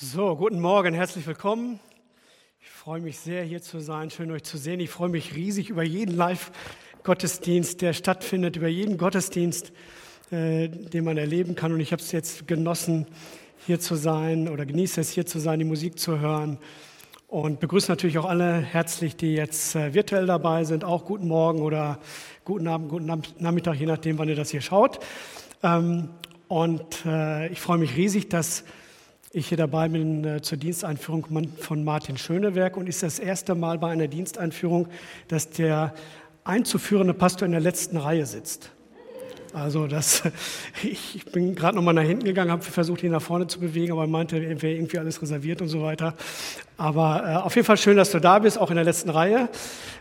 So, guten Morgen, herzlich willkommen. Ich freue mich sehr, hier zu sein, schön euch zu sehen. Ich freue mich riesig über jeden Live-Gottesdienst, der stattfindet, über jeden Gottesdienst, äh, den man erleben kann. Und ich habe es jetzt genossen, hier zu sein oder genieße es, hier zu sein, die Musik zu hören. Und begrüße natürlich auch alle herzlich, die jetzt äh, virtuell dabei sind. Auch guten Morgen oder guten Abend, guten Nachmittag, je nachdem, wann ihr das hier schaut. Ähm, und äh, ich freue mich riesig, dass ich hier dabei bin äh, zur Diensteinführung von Martin Schönewerk und ist das erste Mal bei einer Diensteinführung, dass der einzuführende Pastor in der letzten Reihe sitzt. Also das, ich bin gerade nochmal nach hinten gegangen, habe versucht, ihn nach vorne zu bewegen, aber er meinte, er wäre irgendwie alles reserviert und so weiter. Aber äh, auf jeden Fall schön, dass du da bist, auch in der letzten Reihe.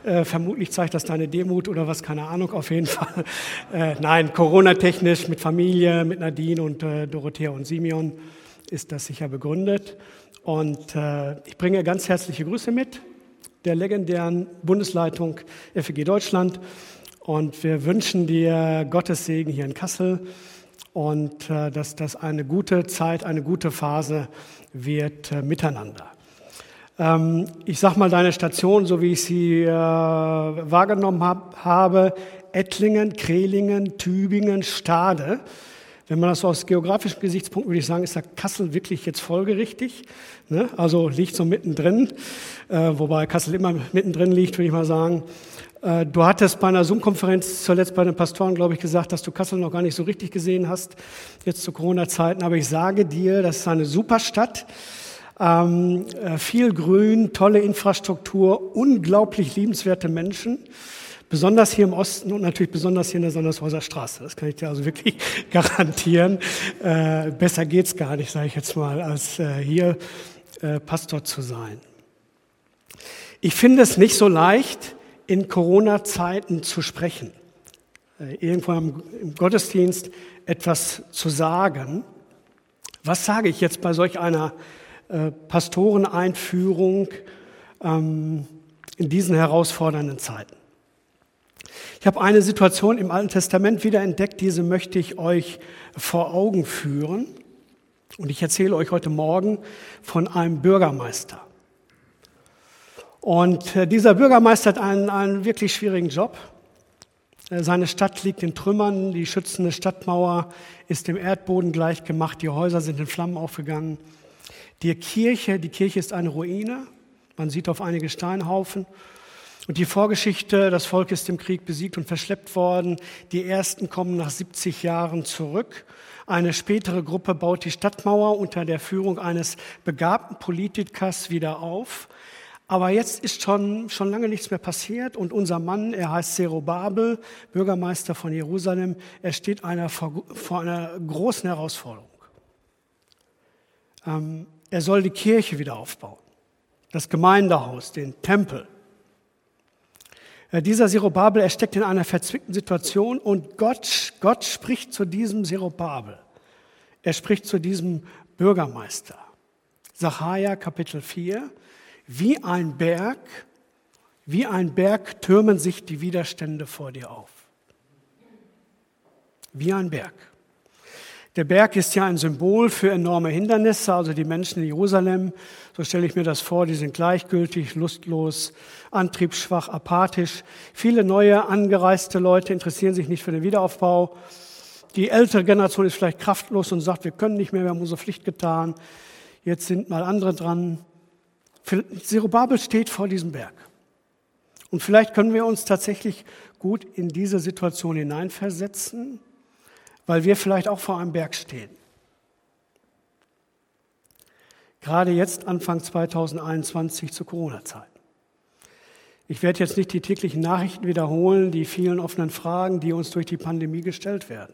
Äh, vermutlich zeigt das deine Demut oder was, keine Ahnung, auf jeden Fall. Äh, nein, Corona-technisch mit Familie, mit Nadine und äh, Dorothea und Simeon ist das sicher begründet. Und äh, ich bringe ganz herzliche Grüße mit der legendären Bundesleitung FEG Deutschland. Und wir wünschen dir Gottes Segen hier in Kassel und äh, dass das eine gute Zeit, eine gute Phase wird äh, miteinander. Ähm, ich sage mal deine Station, so wie ich sie äh, wahrgenommen hab, habe, Ettlingen, Krehlingen, Tübingen, Stade. Wenn man das so aus geografischen Gesichtspunkten würde ich sagen, ist da Kassel wirklich jetzt folgerichtig. Ne? Also liegt so mittendrin, äh, wobei Kassel immer mittendrin liegt, würde ich mal sagen. Äh, du hattest bei einer Zoom-Konferenz zuletzt bei den Pastoren, glaube ich, gesagt, dass du Kassel noch gar nicht so richtig gesehen hast, jetzt zu Corona-Zeiten. Aber ich sage dir, das ist eine super Stadt. Ähm, äh, viel Grün, tolle Infrastruktur, unglaublich liebenswerte Menschen. Besonders hier im Osten und natürlich besonders hier in der Sondershäuser Straße. Das kann ich dir also wirklich garantieren. Äh, besser geht's gar nicht, sage ich jetzt mal, als äh, hier äh, Pastor zu sein. Ich finde es nicht so leicht, in Corona-Zeiten zu sprechen, äh, irgendwo im, im Gottesdienst etwas zu sagen. Was sage ich jetzt bei solch einer äh, Pastoreneinführung ähm, in diesen herausfordernden Zeiten? Ich habe eine Situation im Alten Testament wieder entdeckt, diese möchte ich euch vor Augen führen. Und ich erzähle euch heute Morgen von einem Bürgermeister. Und äh, dieser Bürgermeister hat einen, einen wirklich schwierigen Job. Äh, seine Stadt liegt in Trümmern, die schützende Stadtmauer ist dem Erdboden gleichgemacht, die Häuser sind in Flammen aufgegangen. Die Kirche, die Kirche ist eine Ruine, man sieht auf einige Steinhaufen und die Vorgeschichte, das Volk ist im Krieg besiegt und verschleppt worden. Die ersten kommen nach 70 Jahren zurück. Eine spätere Gruppe baut die Stadtmauer unter der Führung eines begabten Politikers wieder auf. Aber jetzt ist schon, schon lange nichts mehr passiert und unser Mann, er heißt Zerubabel, Bürgermeister von Jerusalem, er steht einer, vor, vor einer großen Herausforderung. Ähm, er soll die Kirche wieder aufbauen, das Gemeindehaus, den Tempel. Äh, dieser Zerubabel, er steckt in einer verzwickten Situation und Gott, Gott spricht zu diesem Zerubabel. Er spricht zu diesem Bürgermeister. Sacharja Kapitel 4. Wie ein Berg, wie ein Berg türmen sich die Widerstände vor dir auf. Wie ein Berg. Der Berg ist ja ein Symbol für enorme Hindernisse, also die Menschen in Jerusalem, so stelle ich mir das vor, die sind gleichgültig, lustlos, antriebsschwach, apathisch. Viele neue, angereiste Leute interessieren sich nicht für den Wiederaufbau. Die ältere Generation ist vielleicht kraftlos und sagt, wir können nicht mehr, wir haben unsere Pflicht getan. Jetzt sind mal andere dran. Zerubabel steht vor diesem Berg. Und vielleicht können wir uns tatsächlich gut in diese Situation hineinversetzen weil wir vielleicht auch vor einem Berg stehen. Gerade jetzt, Anfang 2021 zu Corona-Zeiten. Ich werde jetzt nicht die täglichen Nachrichten wiederholen, die vielen offenen Fragen, die uns durch die Pandemie gestellt werden.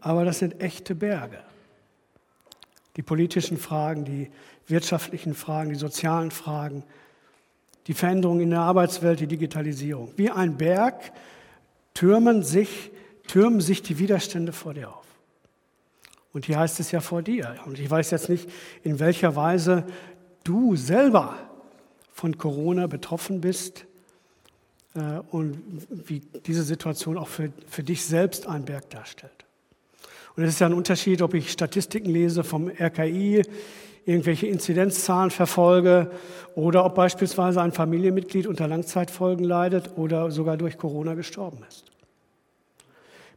Aber das sind echte Berge. Die politischen Fragen, die wirtschaftlichen Fragen, die sozialen Fragen, die Veränderungen in der Arbeitswelt, die Digitalisierung. Wie ein Berg türmen sich türmen sich die Widerstände vor dir auf. Und hier heißt es ja vor dir. Und ich weiß jetzt nicht, in welcher Weise du selber von Corona betroffen bist äh, und wie diese Situation auch für, für dich selbst einen Berg darstellt. Und es ist ja ein Unterschied, ob ich Statistiken lese vom RKI, irgendwelche Inzidenzzahlen verfolge oder ob beispielsweise ein Familienmitglied unter Langzeitfolgen leidet oder sogar durch Corona gestorben ist.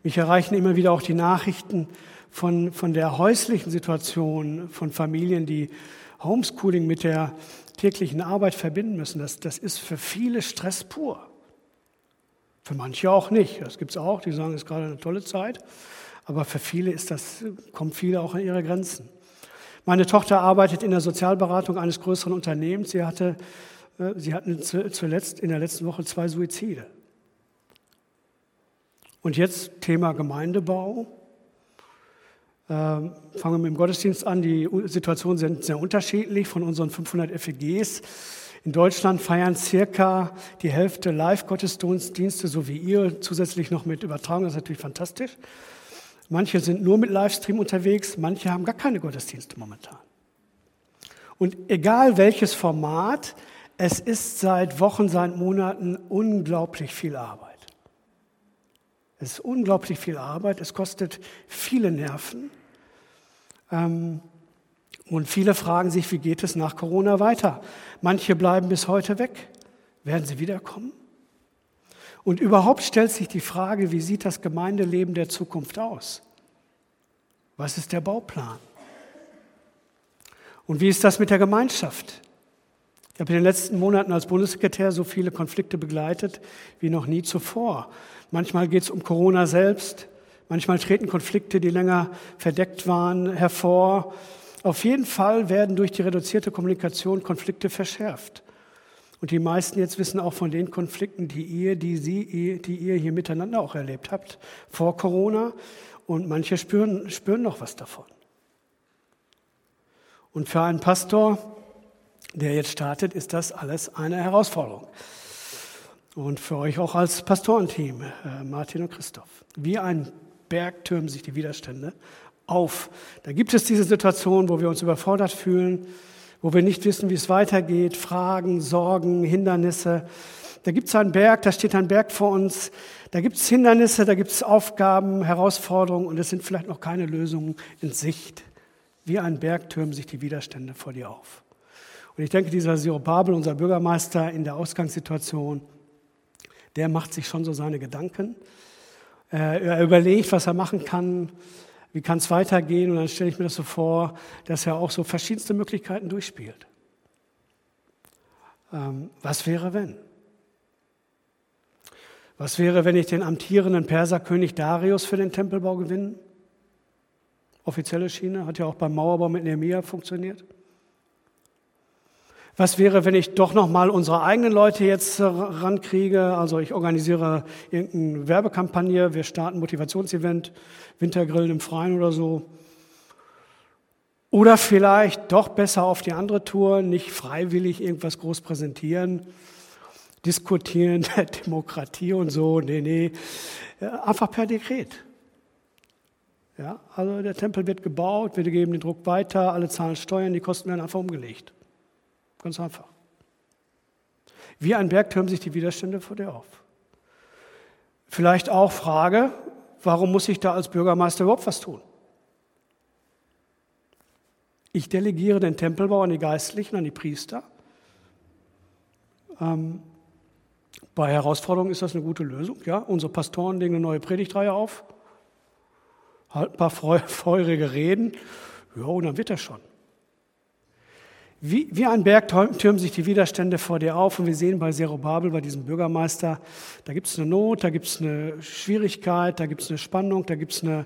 Mich erreichen immer wieder auch die Nachrichten von, von der häuslichen Situation von Familien, die Homeschooling mit der täglichen Arbeit verbinden müssen. Das, das ist für viele Stress pur. Für manche auch nicht. Das gibt es auch, die sagen, es ist gerade eine tolle Zeit. Aber für viele ist das, kommen viele auch an ihre Grenzen. Meine Tochter arbeitet in der Sozialberatung eines größeren Unternehmens. Sie hatte, äh, sie hatten zuletzt in der letzten Woche zwei Suizide. Und jetzt Thema Gemeindebau. Ähm, fangen wir mit dem Gottesdienst an. Die Situationen sind sehr unterschiedlich von unseren 500 FEGs. In Deutschland feiern circa die Hälfte Live-Gottesdienste, so wie ihr, zusätzlich noch mit Übertragung. Das ist natürlich fantastisch. Manche sind nur mit Livestream unterwegs, manche haben gar keine Gottesdienste momentan. Und egal welches Format, es ist seit Wochen, seit Monaten unglaublich viel Arbeit. Es ist unglaublich viel Arbeit, es kostet viele Nerven. Ähm, und viele fragen sich, wie geht es nach Corona weiter? Manche bleiben bis heute weg. Werden sie wiederkommen? Und überhaupt stellt sich die Frage, wie sieht das Gemeindeleben der Zukunft aus? Was ist der Bauplan? Und wie ist das mit der Gemeinschaft? Ich habe in den letzten Monaten als Bundessekretär so viele Konflikte begleitet wie noch nie zuvor. Manchmal geht es um Corona selbst, manchmal treten Konflikte, die länger verdeckt waren, hervor. Auf jeden Fall werden durch die reduzierte Kommunikation Konflikte verschärft. Und die meisten jetzt wissen auch von den Konflikten, die ihr, die Sie, die ihr hier miteinander auch erlebt habt vor Corona. Und manche spüren, spüren noch was davon. Und für einen Pastor, der jetzt startet, ist das alles eine Herausforderung. Und für euch auch als Pastorenteam, äh, Martin und Christoph. Wie ein Berg türmen sich die Widerstände auf. Da gibt es diese Situation, wo wir uns überfordert fühlen, wo wir nicht wissen, wie es weitergeht, Fragen, Sorgen, Hindernisse. Da gibt es einen Berg, da steht ein Berg vor uns, da gibt es Hindernisse, da gibt es Aufgaben, Herausforderungen und es sind vielleicht noch keine Lösungen in Sicht. Wie ein Berg türmen sich die Widerstände vor dir auf. Und ich denke, dieser Babel, unser Bürgermeister in der Ausgangssituation, der macht sich schon so seine Gedanken. Er überlegt, was er machen kann, wie kann es weitergehen? Und dann stelle ich mir das so vor, dass er auch so verschiedenste Möglichkeiten durchspielt. Ähm, was wäre, wenn? Was wäre, wenn ich den amtierenden Perserkönig Darius für den Tempelbau gewinne? Offizielle Schiene, hat ja auch beim Mauerbau mit Nehemiah funktioniert. Was wäre, wenn ich doch noch mal unsere eigenen Leute jetzt rankriege? Also ich organisiere irgendeine Werbekampagne, wir starten ein Motivationsevent, Wintergrillen im Freien oder so. Oder vielleicht doch besser auf die andere Tour, nicht freiwillig irgendwas groß präsentieren, diskutieren, Demokratie und so. Nee, nee, einfach per Dekret. Ja, also der Tempel wird gebaut, wir geben den Druck weiter, alle zahlen Steuern, die Kosten werden einfach umgelegt. Ganz einfach. Wie ein Berg türmen sich die Widerstände vor dir auf. Vielleicht auch Frage, warum muss ich da als Bürgermeister überhaupt was tun? Ich delegiere den Tempelbau an die Geistlichen, an die Priester. Ähm, bei Herausforderungen ist das eine gute Lösung. Ja? Unsere Pastoren legen eine neue Predigtreihe auf, halten ein paar feurige Reden. Ja, und dann wird das schon. Wie, wie ein Berg türmen sich die Widerstände vor dir auf und wir sehen bei Zerubabel, bei diesem Bürgermeister, da gibt es eine Not, da gibt es eine Schwierigkeit, da gibt es eine Spannung, da gibt es eine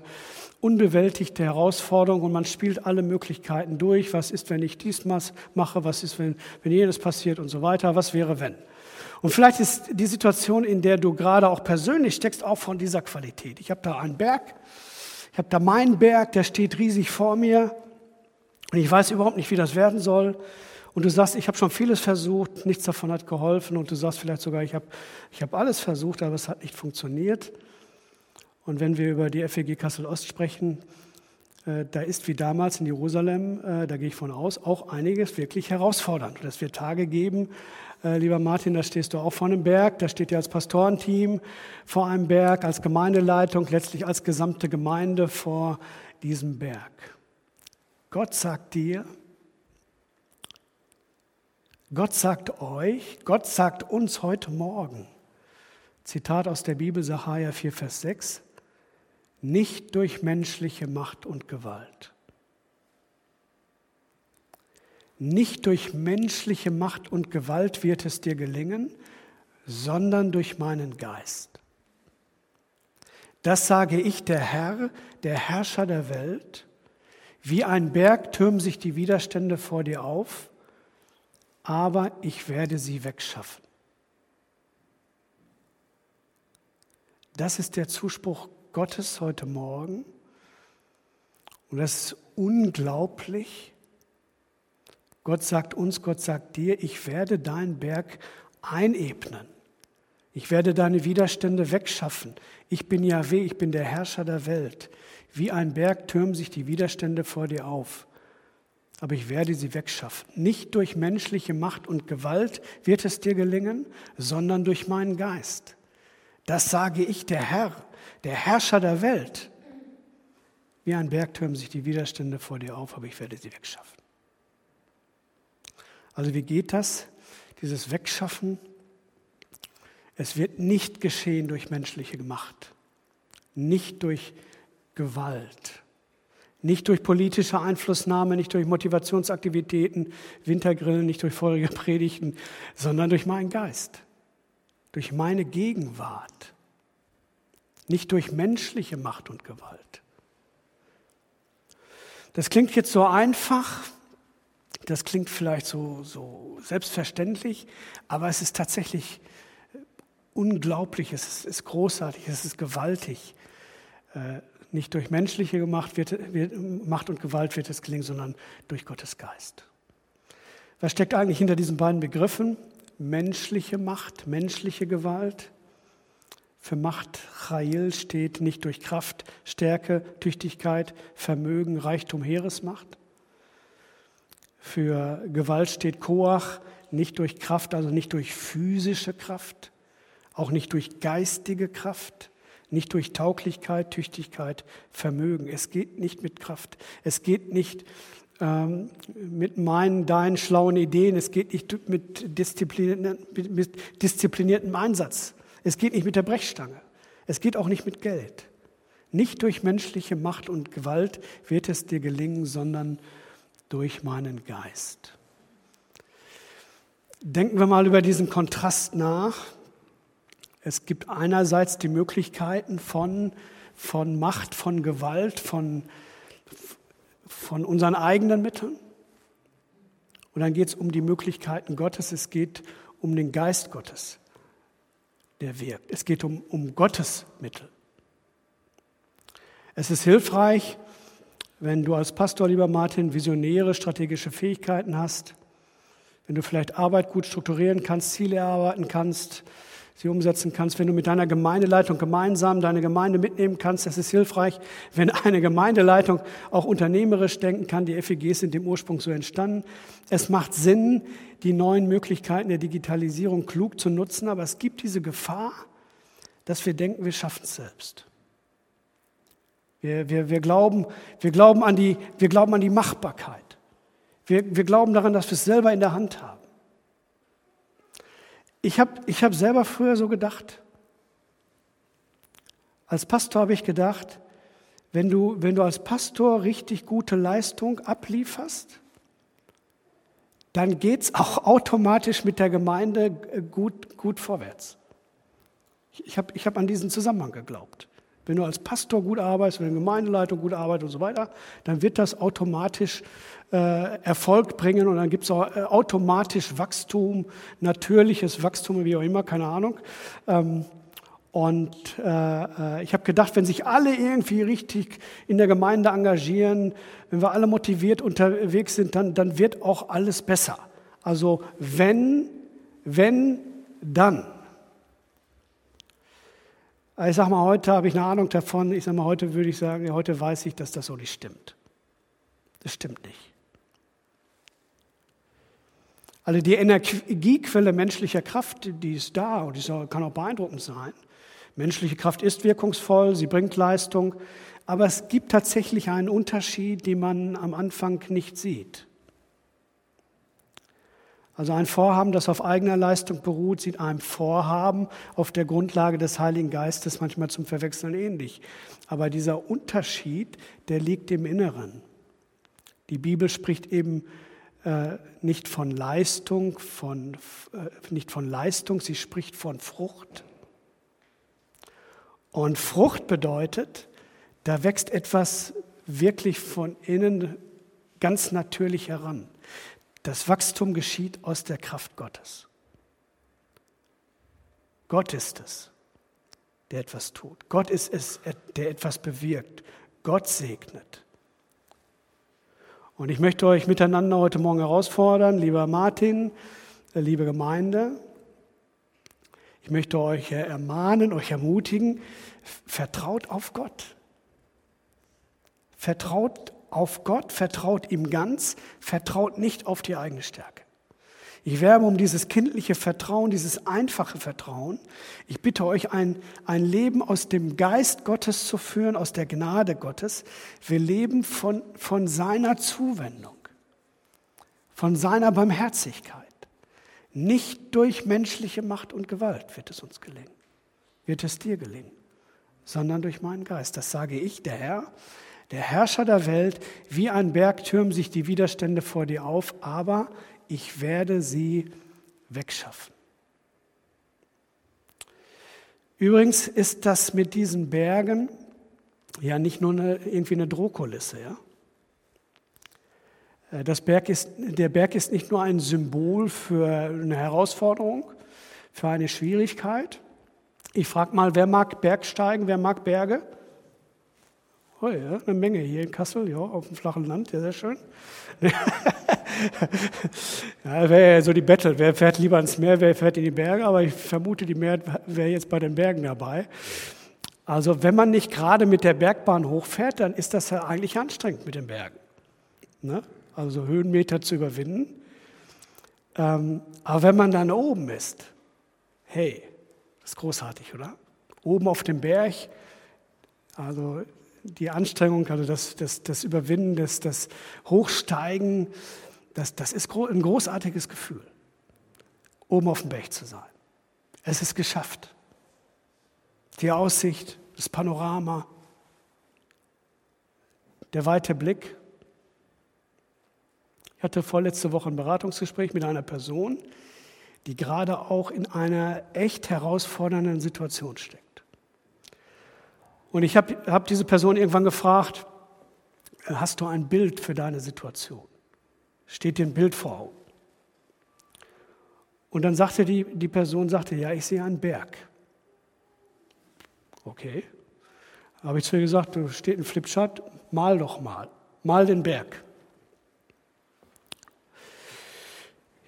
unbewältigte Herausforderung und man spielt alle Möglichkeiten durch. Was ist, wenn ich dies mache? Was ist, wenn, wenn jenes passiert und so weiter? Was wäre, wenn? Und vielleicht ist die Situation, in der du gerade auch persönlich steckst, auch von dieser Qualität. Ich habe da einen Berg, ich habe da meinen Berg, der steht riesig vor mir. Und ich weiß überhaupt nicht, wie das werden soll. Und du sagst, ich habe schon vieles versucht, nichts davon hat geholfen. Und du sagst vielleicht sogar, ich habe ich hab alles versucht, aber es hat nicht funktioniert. Und wenn wir über die FEG Kassel-Ost sprechen, äh, da ist wie damals in Jerusalem, äh, da gehe ich von aus, auch einiges wirklich herausfordernd. Und es wird Tage geben, äh, lieber Martin, da stehst du auch vor einem Berg, da steht ihr als Pastorenteam vor einem Berg, als Gemeindeleitung, letztlich als gesamte Gemeinde vor diesem Berg. Gott sagt dir, Gott sagt euch, Gott sagt uns heute Morgen, Zitat aus der Bibel, Sacharja 4, Vers 6, nicht durch menschliche Macht und Gewalt. Nicht durch menschliche Macht und Gewalt wird es dir gelingen, sondern durch meinen Geist. Das sage ich, der Herr, der Herrscher der Welt. Wie ein Berg türmen sich die Widerstände vor dir auf, aber ich werde sie wegschaffen. Das ist der Zuspruch Gottes heute Morgen. Und das ist unglaublich. Gott sagt uns, Gott sagt dir, ich werde deinen Berg einebnen. Ich werde deine Widerstände wegschaffen. Ich bin Yahweh, ich bin der Herrscher der Welt. Wie ein Berg türmen sich die Widerstände vor dir auf. Aber ich werde sie wegschaffen. Nicht durch menschliche Macht und Gewalt wird es dir gelingen, sondern durch meinen Geist. Das sage ich, der Herr, der Herrscher der Welt. Wie ein Berg türmen sich die Widerstände vor dir auf, aber ich werde sie wegschaffen. Also wie geht das, dieses Wegschaffen? Es wird nicht geschehen durch menschliche Macht, nicht durch Gewalt, nicht durch politische Einflussnahme, nicht durch Motivationsaktivitäten, Wintergrillen, nicht durch feurige Predigten, sondern durch meinen Geist durch meine Gegenwart, nicht durch menschliche Macht und Gewalt. Das klingt jetzt so einfach, das klingt vielleicht so, so selbstverständlich, aber es ist tatsächlich unglaublich, es ist, großartig, es ist gewaltig. Äh, nicht durch menschliche Macht, wird, Macht und Gewalt wird es gelingen, sondern durch Gottes Geist. Was steckt eigentlich hinter diesen beiden Begriffen? menschliche Macht, menschliche Gewalt. Für Macht Chail steht nicht durch Kraft, Stärke, Tüchtigkeit, Vermögen, Reichtum, Heeresmacht. Für Gewalt steht Koach nicht durch Kraft, also nicht durch physische Kraft, auch nicht durch geistige Kraft, nicht durch Tauglichkeit, Tüchtigkeit, Vermögen. Es geht nicht mit Kraft. Es geht nicht ähm, mit meinen, deinen schlauen Ideen. Es geht nicht mit, disziplinierten, mit diszipliniertem Einsatz. Es geht nicht mit der Brechstange. Es geht auch nicht mit Geld. Nicht durch menschliche Macht und Gewalt wird es dir gelingen, sondern durch meinen Geist. Denken wir mal über diesen Kontrast nach. Es gibt einerseits die Möglichkeiten von, von Macht, von Gewalt, von, von unseren eigenen Mitteln. Und dann geht es um die Möglichkeiten Gottes, es geht um den Geist Gottes, der wirkt. Es geht um, um Gottes Mittel. Es ist hilfreich, wenn du als Pastor, lieber Martin, visionäre strategische Fähigkeiten hast, wenn du vielleicht Arbeit gut strukturieren kannst, Ziele erarbeiten kannst, sie umsetzen kannst, wenn du mit deiner Gemeindeleitung gemeinsam deine Gemeinde mitnehmen kannst. Das ist hilfreich, wenn eine Gemeindeleitung auch unternehmerisch denken kann. Die FEGs sind im Ursprung so entstanden. Es macht Sinn, die neuen Möglichkeiten der Digitalisierung klug zu nutzen, aber es gibt diese Gefahr, dass wir denken, wir schaffen es selbst. Wir, wir, wir, glauben, wir, glauben an die, wir glauben an die Machbarkeit. Wir, wir glauben daran, dass wir es selber in der Hand haben. Ich habe ich hab selber früher so gedacht. Als Pastor habe ich gedacht, wenn du, wenn du als Pastor richtig gute Leistung ablieferst, dann geht es auch automatisch mit der Gemeinde gut, gut vorwärts. Ich habe ich hab an diesen Zusammenhang geglaubt. Wenn du als Pastor gut arbeitest, wenn eine Gemeindeleitung gut arbeitet und so weiter, dann wird das automatisch äh, Erfolg bringen und dann gibt es auch äh, automatisch Wachstum, natürliches Wachstum, wie auch immer, keine Ahnung. Ähm, und äh, äh, ich habe gedacht, wenn sich alle irgendwie richtig in der Gemeinde engagieren, wenn wir alle motiviert unterwegs sind, dann, dann wird auch alles besser. Also wenn, wenn, dann. Ich sage mal, heute habe ich eine Ahnung davon. Ich sage mal, heute würde ich sagen, heute weiß ich, dass das so nicht stimmt. Das stimmt nicht. Also die Energiequelle menschlicher Kraft, die ist da und die kann auch beeindruckend sein. Menschliche Kraft ist wirkungsvoll, sie bringt Leistung, aber es gibt tatsächlich einen Unterschied, den man am Anfang nicht sieht. Also ein Vorhaben, das auf eigener Leistung beruht, sieht einem Vorhaben auf der Grundlage des Heiligen Geistes manchmal zum Verwechseln ähnlich. Aber dieser Unterschied, der liegt im Inneren. Die Bibel spricht eben nicht von Leistung, von, äh, nicht von Leistung, sie spricht von Frucht. Und Frucht bedeutet, da wächst etwas wirklich von innen ganz natürlich heran. Das Wachstum geschieht aus der Kraft Gottes. Gott ist es, der etwas tut. Gott ist es, der etwas bewirkt. Gott segnet. Und ich möchte euch miteinander heute Morgen herausfordern, lieber Martin, äh, liebe Gemeinde. Ich möchte euch ermahnen, euch ermutigen, vertraut auf Gott. Vertraut auf Gott, vertraut ihm ganz, vertraut nicht auf die eigene Stärke. Ich werbe um dieses kindliche Vertrauen, dieses einfache Vertrauen. Ich bitte euch, ein, ein Leben aus dem Geist Gottes zu führen, aus der Gnade Gottes. Wir leben von, von seiner Zuwendung, von seiner Barmherzigkeit. Nicht durch menschliche Macht und Gewalt wird es uns gelingen, wird es dir gelingen, sondern durch meinen Geist. Das sage ich, der Herr, der Herrscher der Welt, wie ein Berg türmen sich die Widerstände vor dir auf, aber ich werde sie wegschaffen. Übrigens ist das mit diesen Bergen ja nicht nur eine, irgendwie eine Drohkulisse. Ja? Äh, das Berg ist, der Berg ist nicht nur ein Symbol für eine Herausforderung, für eine Schwierigkeit. Ich frage mal, wer mag Bergsteigen, wer mag Berge? Oh ja, eine Menge hier in Kassel, ja, auf dem flachen Land, ja, sehr schön. ja, wäre ja so die Battle, wer fährt lieber ins Meer, wer fährt in die Berge, aber ich vermute, die Meer wäre jetzt bei den Bergen dabei. Also wenn man nicht gerade mit der Bergbahn hochfährt, dann ist das ja eigentlich anstrengend mit den Bergen. Ne? Also Höhenmeter zu überwinden. Ähm, aber wenn man dann oben ist, hey, das ist großartig, oder? Oben auf dem Berg, also die Anstrengung, also das, das, das Überwinden, das, das Hochsteigen, das, das ist ein großartiges Gefühl, oben auf dem Berg zu sein. Es ist geschafft. Die Aussicht, das Panorama, der weite Blick. Ich hatte vorletzte Woche ein Beratungsgespräch mit einer Person, die gerade auch in einer echt herausfordernden Situation steckt. Und ich habe hab diese Person irgendwann gefragt, hast du ein Bild für deine Situation? Steht dir ein Bild vor Augen? Und dann sagte die, die Person, sagte, ja, ich sehe einen Berg. Okay. Habe ich zu ihr gesagt, du steht ein Flipchart, mal doch mal. Mal den Berg.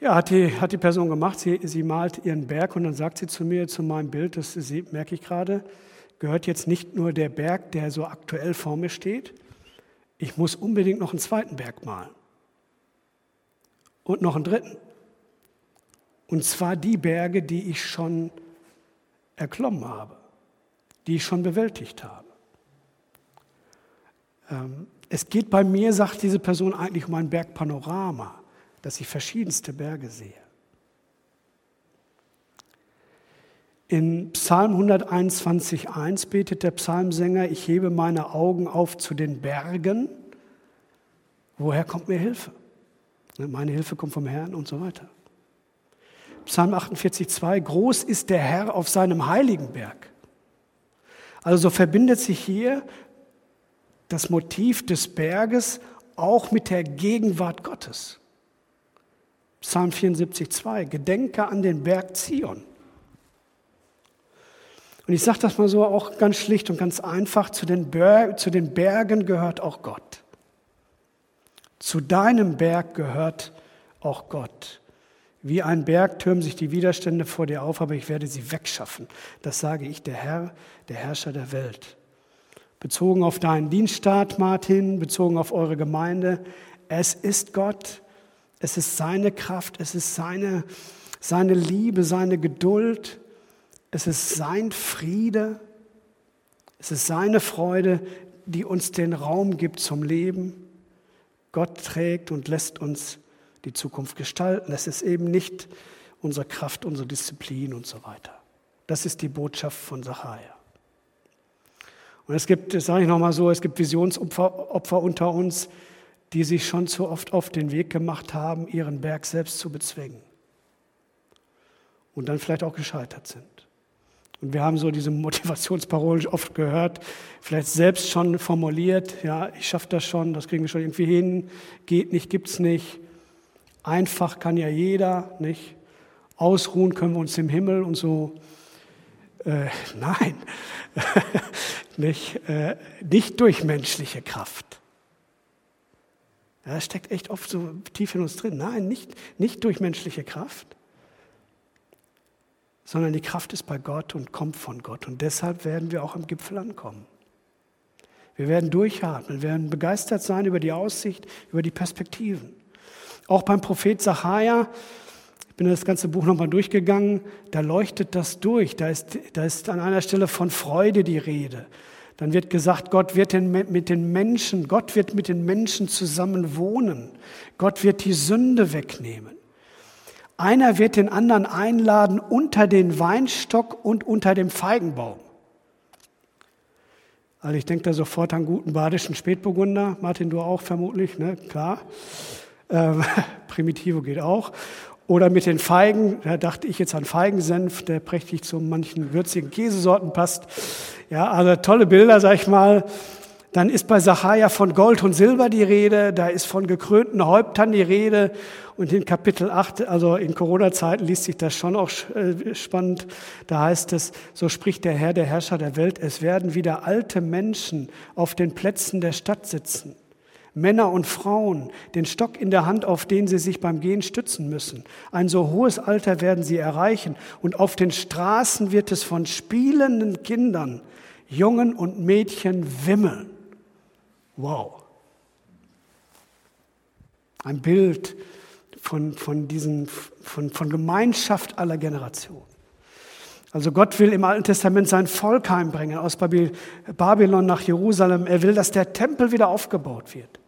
Ja, hat die, hat die Person gemacht. Sie, sie malt ihren Berg und dann sagt sie zu mir, zu meinem Bild, das merke ich gerade, gehört jetzt nicht nur der Berg, der so aktuell vor mir steht, ich muss unbedingt noch einen zweiten Berg malen. Und noch einen dritten. Und zwar die Berge, die ich schon erklommen habe, die ich schon bewältigt habe. Ähm, es geht bei mir, sagt diese Person, eigentlich um ein Bergpanorama, dass ich verschiedenste Berge sehe. In Psalm 121.1 betet der Psalmsänger, ich hebe meine Augen auf zu den Bergen. Woher kommt mir Hilfe? Ne, meine Hilfe kommt vom Herrn und so weiter. Psalm 48.2, groß ist der Herr auf seinem heiligen Berg. Also so verbindet sich hier das Motiv des Berges auch mit der Gegenwart Gottes. Psalm 74.2, gedenke an den Berg Zion. Und ich sage das mal so auch ganz schlicht und ganz einfach, zu den, zu den Bergen gehört auch Gott. Zu deinem Berg gehört auch Gott. Wie ein Berg türmen sich die Widerstände vor dir auf, aber ich werde sie wegschaffen. Das sage ich, der Herr, der Herrscher der Welt. Bezogen auf deinen Dienststaat, Martin, bezogen auf eure Gemeinde. Es ist Gott, es ist seine Kraft, es ist seine, seine Liebe, seine Geduld, es ist sein Friede, es ist seine Freude, die uns den Raum gibt zum Leben. Gott trägt und lässt uns die Zukunft gestalten. Es ist eben nicht unsere Kraft, unsere Disziplin und so weiter. Das ist die Botschaft von Sacharja. Und es gibt, das sage ich nochmal so, es gibt Visionsopfer Opfer unter uns, die sich schon zu oft auf den Weg gemacht haben, ihren Berg selbst zu bezwingen. Und dann vielleicht auch gescheitert sind. Und wir haben so diese Motivationsparolen oft gehört, vielleicht selbst schon formuliert, ja, ich schaffe das schon, das kriegen wir schon irgendwie hin, geht nicht, gibt's nicht. Einfach kann ja jeder, nicht? Ausruhen können wir uns im Himmel und so. Äh, nein, nicht, äh, nicht durch menschliche Kraft. Das steckt echt oft so tief in uns drin. Nein, nicht, nicht durch menschliche Kraft, sondern die Kraft ist bei Gott und kommt von Gott. Und deshalb werden wir auch am Gipfel ankommen. Wir werden durchatmen, wir werden begeistert sein über die Aussicht, über die Perspektiven. Auch beim Prophet Zachariah bin das ganze Buch nochmal durchgegangen, da leuchtet das durch. Da ist, da ist an einer Stelle von Freude die Rede. Dann wird gesagt, Gott wird mit den Menschen, Gott wird mit den Menschen zusammen wohnen. Gott wird die Sünde wegnehmen. Einer wird den anderen einladen unter den Weinstock und unter dem Feigenbaum. Also ich denke da sofort an guten badischen Spätburgunder. Martin, du auch vermutlich, ne? Klar. Ähm, Primitivo geht auch. Oder mit den Feigen, da dachte ich jetzt an Feigensenf, der prächtig zu manchen würzigen Käsesorten passt. Ja, also tolle Bilder, sag ich mal. Dann ist bei Sacharja von Gold und Silber die Rede, da ist von gekrönten Häuptern die Rede. Und in Kapitel 8, also in Corona-Zeiten liest sich das schon auch äh, spannend. Da heißt es, so spricht der Herr, der Herrscher der Welt, es werden wieder alte Menschen auf den Plätzen der Stadt sitzen Männer und Frauen, den Stock in der Hand, auf den sie sich beim Gehen stützen müssen. Ein so hohes Alter werden sie erreichen und auf den Straßen wird es von spielenden Kindern, Jungen und Mädchen wimmeln. Wow. Ein Bild von, von, diesen, von, von Gemeinschaft aller Generationen. Also Gott will im Alten Testament sein Volk heimbringen aus Babylon nach Jerusalem. Er will, dass der Tempel wieder aufgebaut wird.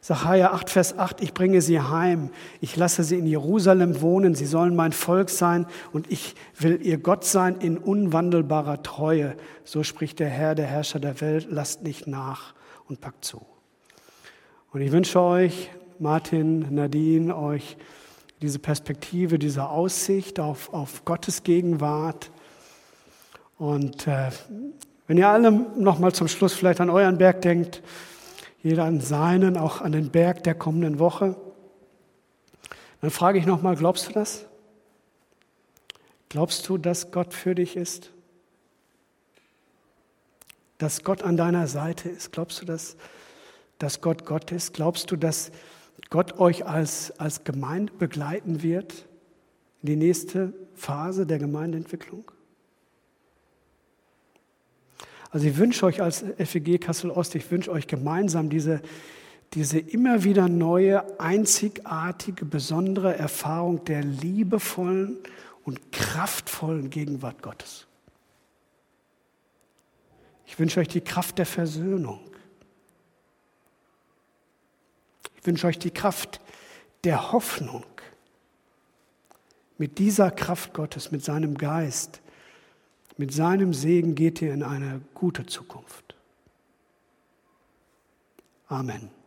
Sacharja 8, Vers 8, ich bringe sie heim, ich lasse sie in Jerusalem wohnen, sie sollen mein Volk sein und ich will ihr Gott sein in unwandelbarer Treue. So spricht der Herr, der Herrscher der Welt, lasst nicht nach und packt zu. Und ich wünsche euch, Martin, Nadine, euch diese Perspektive, diese Aussicht auf, auf Gottes Gegenwart. Und äh, wenn ihr alle nochmal zum Schluss vielleicht an euren Berg denkt, jeder an seinen, auch an den Berg der kommenden Woche. Dann frage ich nochmal, glaubst du das? Glaubst du, dass Gott für dich ist? Dass Gott an deiner Seite ist? Glaubst du, dass, dass Gott Gott ist? Glaubst du, dass Gott euch als, als Gemeinde begleiten wird in die nächste Phase der Gemeindeentwicklung? Also ich wünsche euch als FEG Kassel Ost, ich wünsche euch gemeinsam diese, diese immer wieder neue, einzigartige, besondere Erfahrung der liebevollen und kraftvollen Gegenwart Gottes. Ich wünsche euch die Kraft der Versöhnung. Ich wünsche euch die Kraft der Hoffnung. Mit dieser Kraft Gottes, mit seinem Geist, mit seinem Segen geht ihr in eine gute Zukunft. Amen.